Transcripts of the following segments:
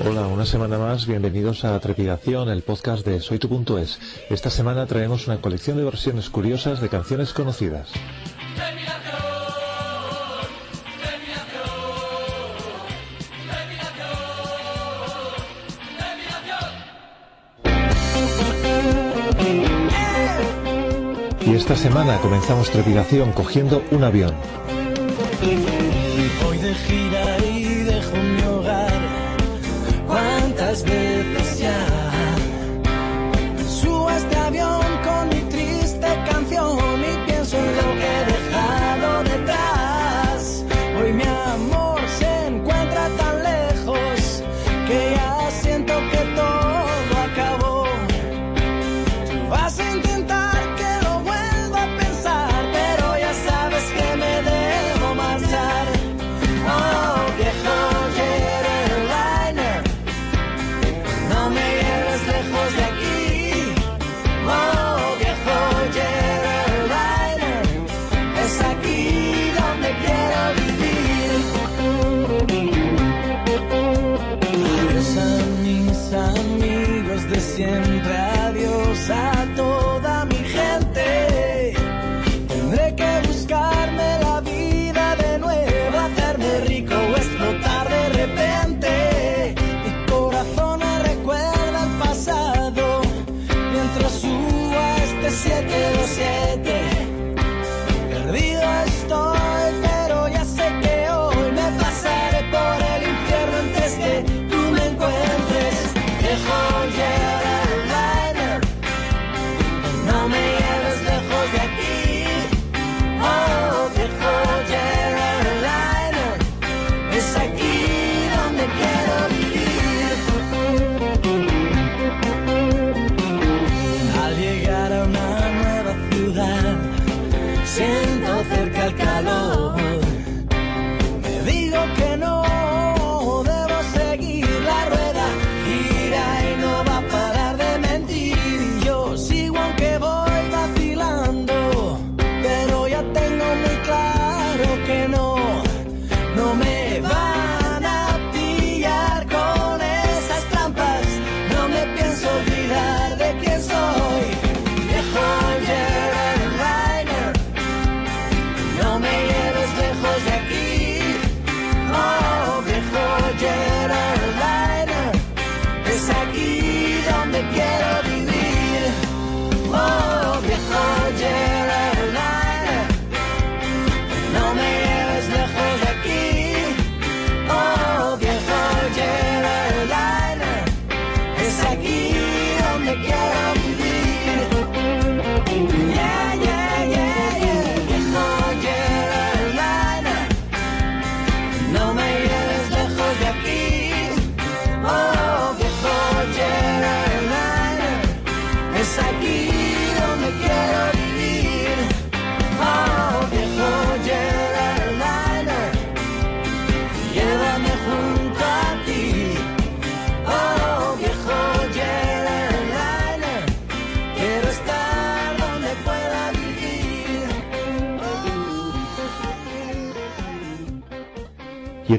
Hola, una semana más, bienvenidos a Trepidación, el podcast de SoyTu.es. Esta semana traemos una colección de versiones curiosas de canciones conocidas. Y esta semana comenzamos Trepidación cogiendo un avión. mi poi decidai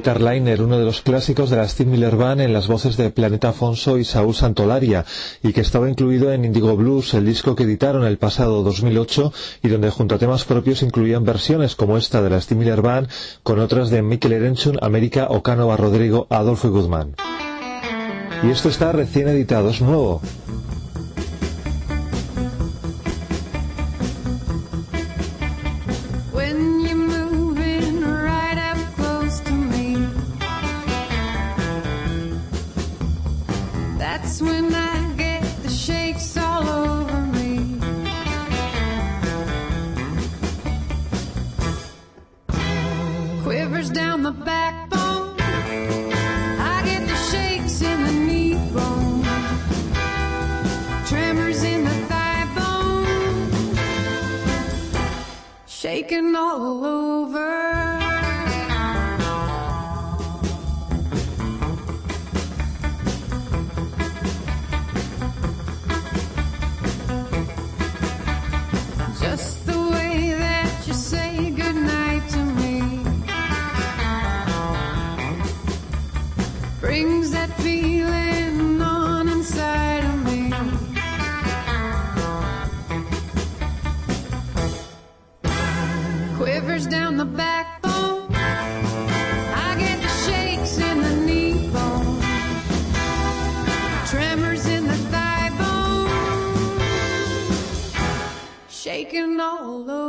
Guitar uno de los clásicos de la Steve Miller Band en las voces de Planeta Afonso y Saúl Santolaria, y que estaba incluido en Indigo Blues, el disco que editaron el pasado 2008 y donde junto a temas propios incluían versiones como esta de la Steve Miller Band con otras de Mikel Erenchun, América, Ocánova Rodrigo, Adolfo y Guzmán. Y esto está recién editado, es nuevo. taking all over. Shaking all over.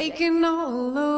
Shaking all over.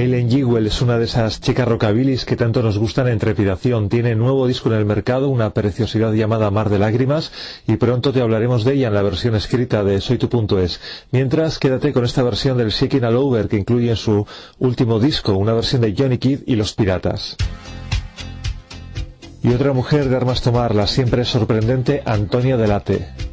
Ellen Jewell es una de esas chicas rockabilis que tanto nos gustan en trepidación. Tiene nuevo disco en el mercado, una preciosidad llamada Mar de Lágrimas, y pronto te hablaremos de ella en la versión escrita de Soy tu.es. Mientras, quédate con esta versión del Shaking All Over que incluye en su último disco, una versión de Johnny Kidd y Los Piratas. Y otra mujer de armas tomar, la siempre sorprendente Antonia Delate.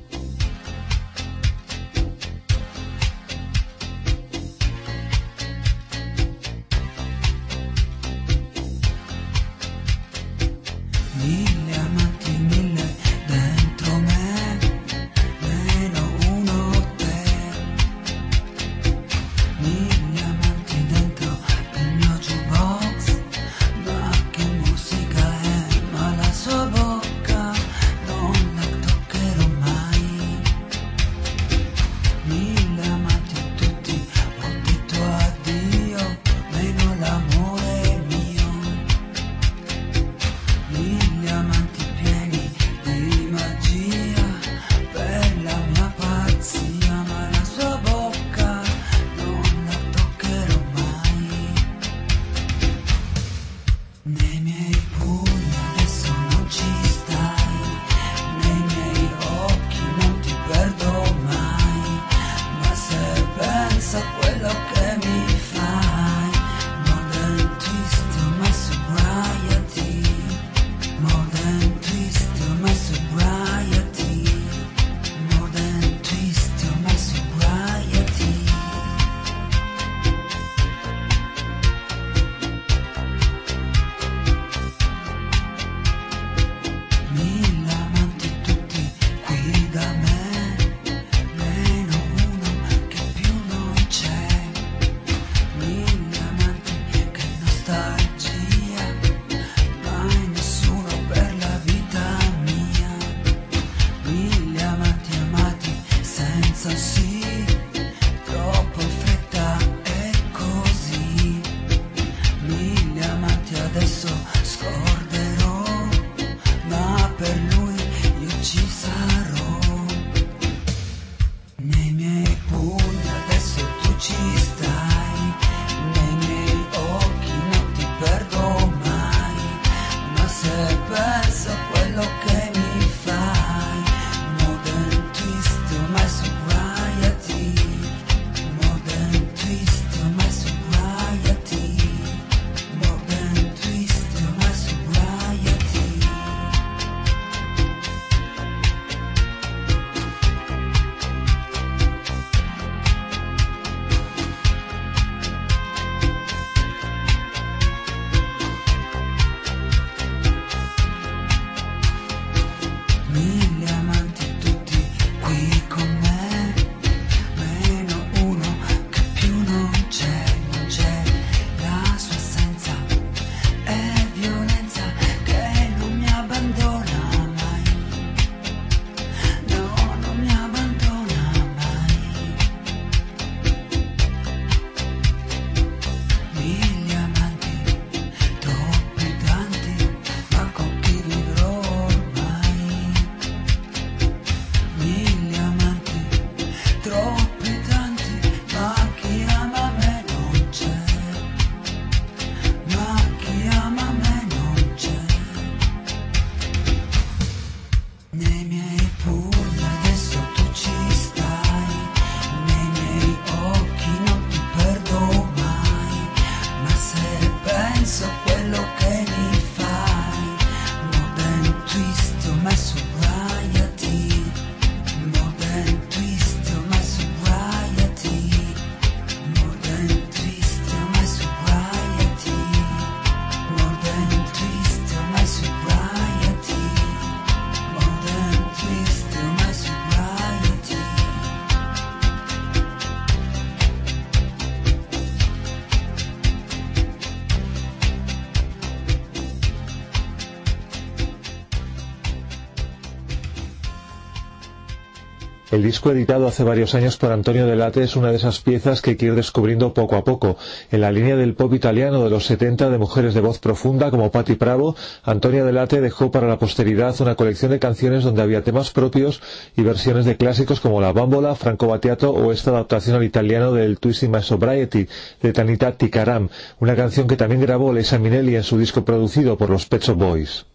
El disco editado hace varios años por Antonio Delate es una de esas piezas que hay que ir descubriendo poco a poco. En la línea del pop italiano de los 70 de mujeres de voz profunda como Patti Bravo, Antonio Delate dejó para la posteridad una colección de canciones donde había temas propios y versiones de clásicos como La Bambola, Franco Battiato o esta adaptación al italiano del Twisting My Sobriety de Tanita Tikaram, una canción que también grabó Lisa Minelli en su disco producido por los Pet Boys.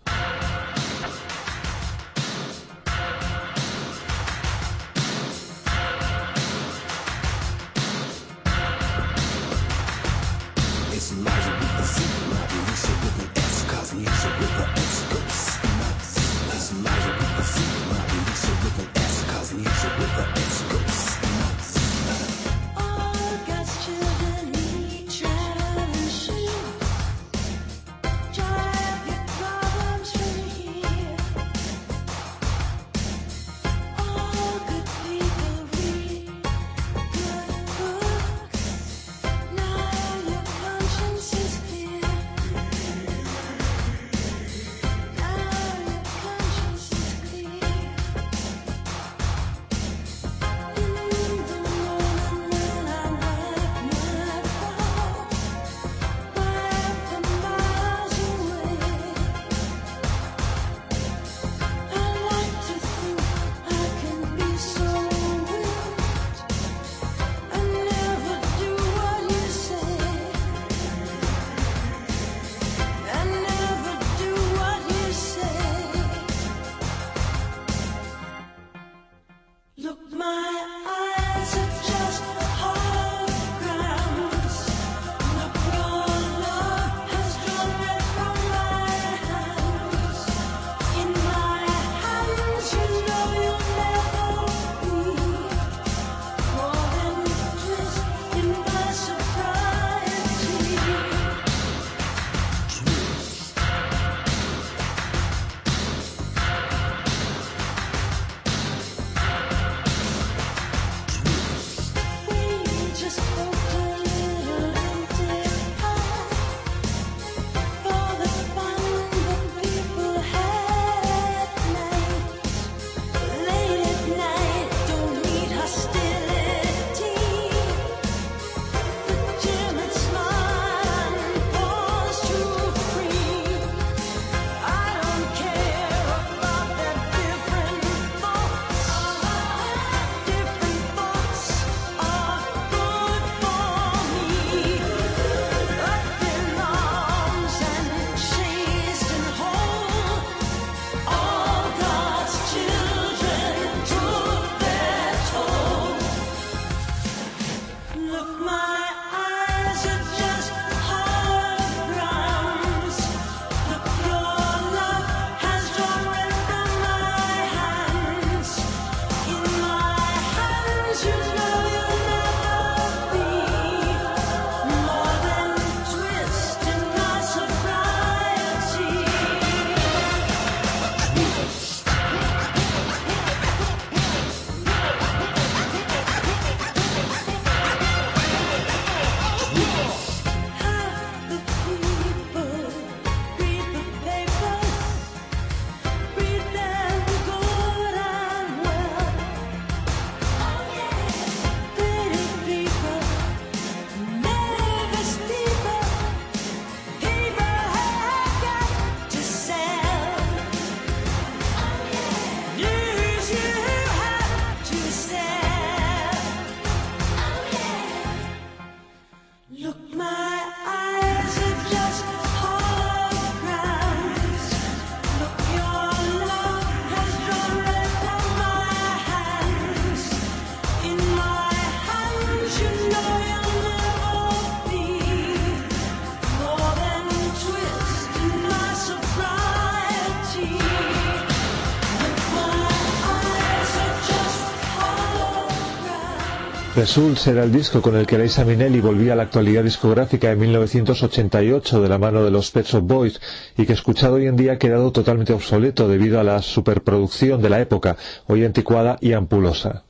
Results era el disco con el que Liza Minnelli volvía a la actualidad discográfica en 1988 de la mano de los Pet Shop Boys y que escuchado hoy en día ha quedado totalmente obsoleto debido a la superproducción de la época, hoy anticuada y ampulosa.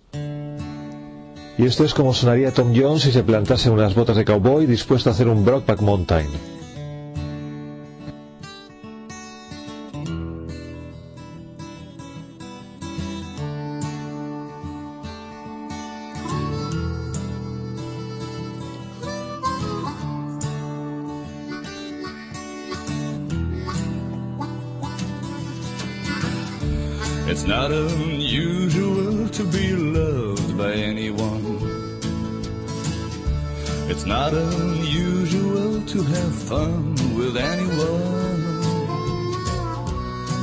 Y esto es como sonaría Tom Jones si se plantase unas botas de cowboy dispuesto a hacer un Brockback Mountain. It's not unusual to be loved by anyone. It's not unusual to have fun with anyone.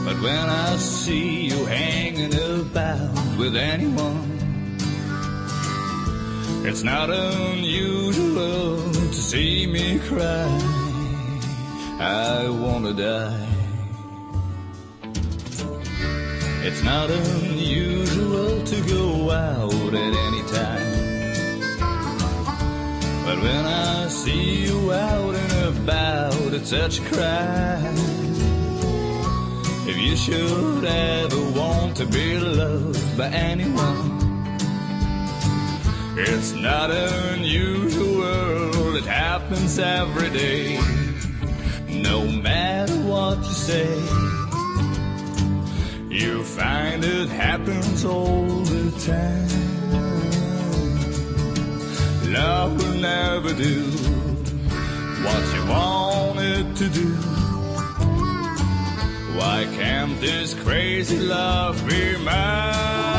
But when I see you hanging about with anyone, it's not unusual to see me cry. I wanna die. It's not unusual to go out at any time. But when I see you out and about, it's such a crime. If you should ever want to be loved by anyone, it's not unusual, it happens every day. No matter what you say, you find it happens all the time. Love will never do what you want it to do. Why can't this crazy love be mine?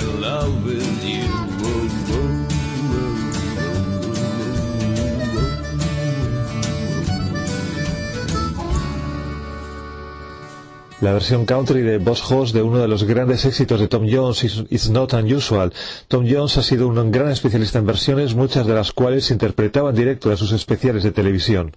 La versión country de Boss Hoss de uno de los grandes éxitos de Tom Jones, It's Not Unusual. Tom Jones ha sido un gran especialista en versiones, muchas de las cuales interpretaba en directo de sus especiales de televisión.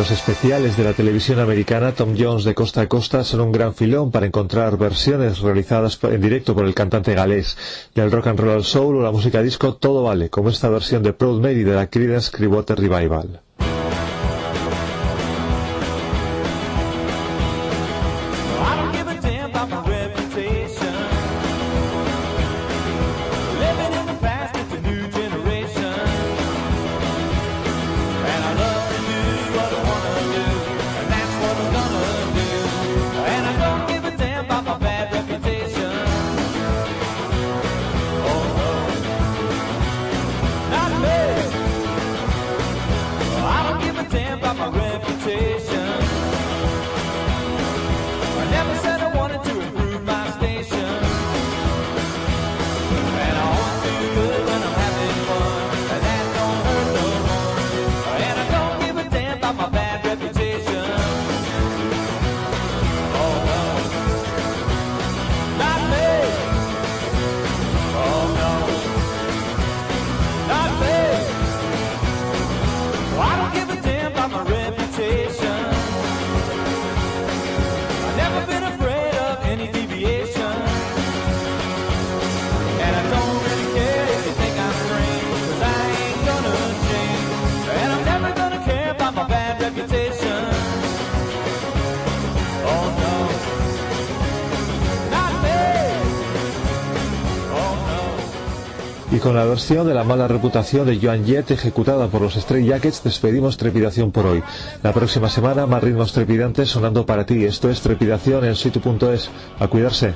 Los especiales de la televisión americana Tom Jones de costa a costa son un gran filón para encontrar versiones realizadas en directo por el cantante galés. Del rock and roll al soul o la música disco, todo vale, como esta versión de Proud Mary de la Creedence Clearwater Revival. Con la versión de la mala reputación de Joan Jett ejecutada por los Stray Jackets despedimos Trepidación por hoy. La próxima semana más ritmos trepidantes sonando para ti. Esto es Trepidación en situ.es. A cuidarse.